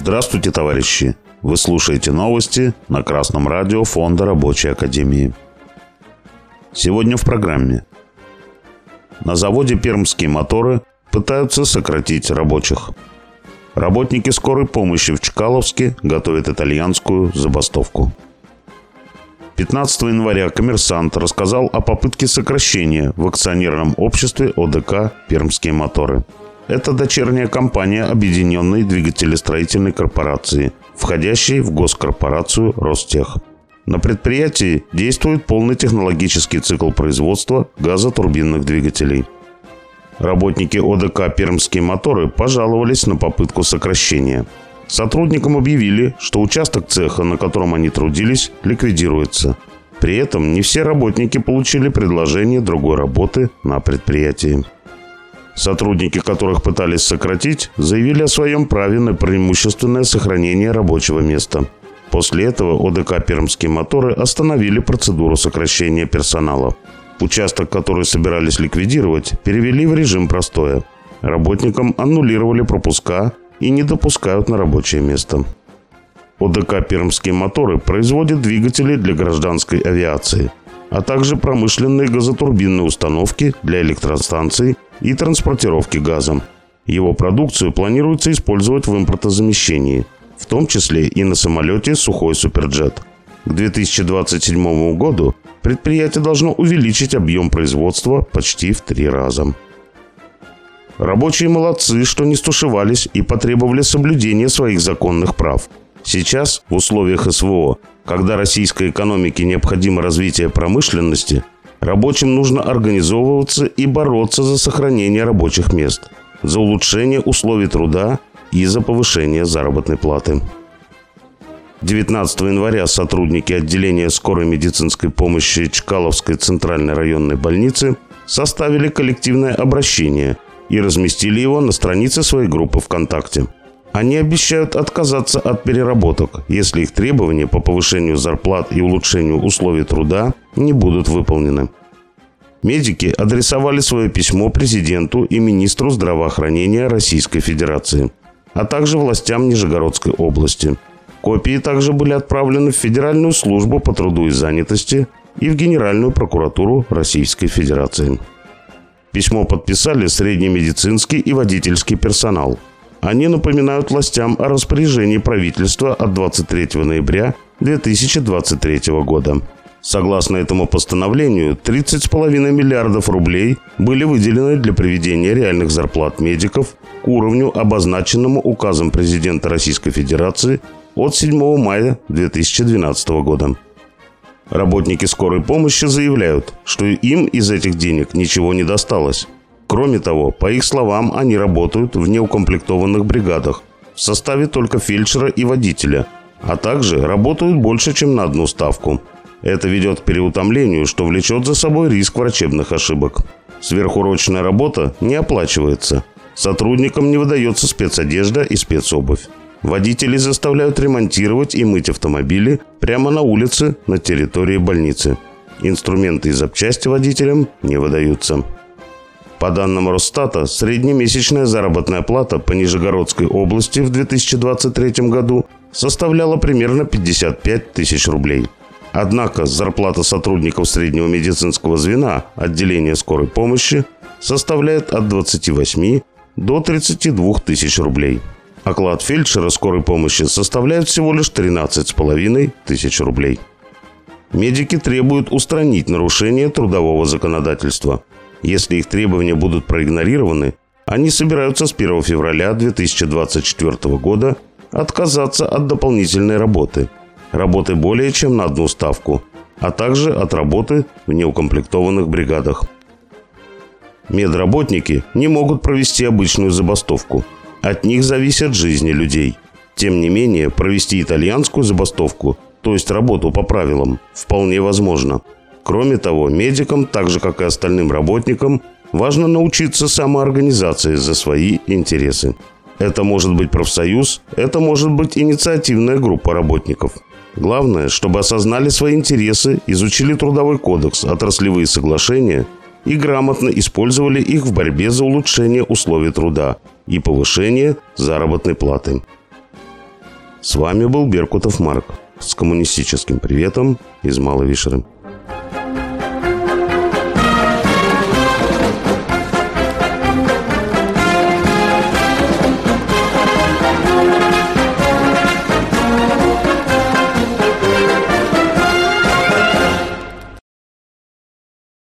Здравствуйте, товарищи! Вы слушаете новости на Красном радио Фонда Рабочей Академии. Сегодня в программе. На заводе «Пермские моторы» пытаются сократить рабочих. Работники скорой помощи в Чкаловске готовят итальянскую забастовку. 15 января коммерсант рассказал о попытке сокращения в акционерном обществе ОДК «Пермские моторы». Это дочерняя компания Объединенной двигателестроительной корпорации, входящей в госкорпорацию Ростех. На предприятии действует полный технологический цикл производства газотурбинных двигателей. Работники ОДК «Пермские моторы» пожаловались на попытку сокращения. Сотрудникам объявили, что участок цеха, на котором они трудились, ликвидируется. При этом не все работники получили предложение другой работы на предприятии. Сотрудники, которых пытались сократить, заявили о своем праве на преимущественное сохранение рабочего места. После этого ОДК «Пермские моторы» остановили процедуру сокращения персонала. Участок, который собирались ликвидировать, перевели в режим простоя. Работникам аннулировали пропуска и не допускают на рабочее место. ОДК «Пермские моторы» производит двигатели для гражданской авиации, а также промышленные газотурбинные установки для электростанций и транспортировки газа. Его продукцию планируется использовать в импортозамещении, в том числе и на самолете «Сухой Суперджет». К 2027 году предприятие должно увеличить объем производства почти в три раза. Рабочие молодцы, что не стушевались и потребовали соблюдения своих законных прав. Сейчас, в условиях СВО, когда российской экономике необходимо развитие промышленности – Рабочим нужно организовываться и бороться за сохранение рабочих мест, за улучшение условий труда и за повышение заработной платы. 19 января сотрудники отделения скорой медицинской помощи Чкаловской центральной районной больницы составили коллективное обращение и разместили его на странице своей группы ВКонтакте. Они обещают отказаться от переработок, если их требования по повышению зарплат и улучшению условий труда не будут выполнены. Медики адресовали свое письмо президенту и министру здравоохранения Российской Федерации, а также властям Нижегородской области. Копии также были отправлены в Федеральную службу по труду и занятости и в Генеральную прокуратуру Российской Федерации. Письмо подписали среднемедицинский и водительский персонал. Они напоминают властям о распоряжении правительства от 23 ноября 2023 года Согласно этому постановлению, 30,5 миллиардов рублей были выделены для приведения реальных зарплат медиков к уровню, обозначенному указом президента Российской Федерации от 7 мая 2012 года. Работники скорой помощи заявляют, что им из этих денег ничего не досталось. Кроме того, по их словам, они работают в неукомплектованных бригадах в составе только фельдшера и водителя, а также работают больше, чем на одну ставку – это ведет к переутомлению, что влечет за собой риск врачебных ошибок. Сверхурочная работа не оплачивается. Сотрудникам не выдается спецодежда и спецобувь. Водителей заставляют ремонтировать и мыть автомобили прямо на улице на территории больницы. Инструменты и запчасти водителям не выдаются. По данным Росстата, среднемесячная заработная плата по Нижегородской области в 2023 году составляла примерно 55 тысяч рублей – Однако зарплата сотрудников среднего медицинского звена отделения скорой помощи составляет от 28 до 32 тысяч рублей. Оклад фельдшера скорой помощи составляет всего лишь 13,5 тысяч рублей. Медики требуют устранить нарушение трудового законодательства. Если их требования будут проигнорированы, они собираются с 1 февраля 2024 года отказаться от дополнительной работы – работы более чем на одну ставку, а также от работы в неукомплектованных бригадах. Медработники не могут провести обычную забастовку. От них зависят жизни людей. Тем не менее, провести итальянскую забастовку, то есть работу по правилам, вполне возможно. Кроме того, медикам, так же как и остальным работникам, важно научиться самоорганизации за свои интересы. Это может быть профсоюз, это может быть инициативная группа работников – Главное, чтобы осознали свои интересы, изучили трудовой кодекс, отраслевые соглашения и грамотно использовали их в борьбе за улучшение условий труда и повышение заработной платы. С вами был Беркутов Марк с коммунистическим приветом из Малой Вишеры.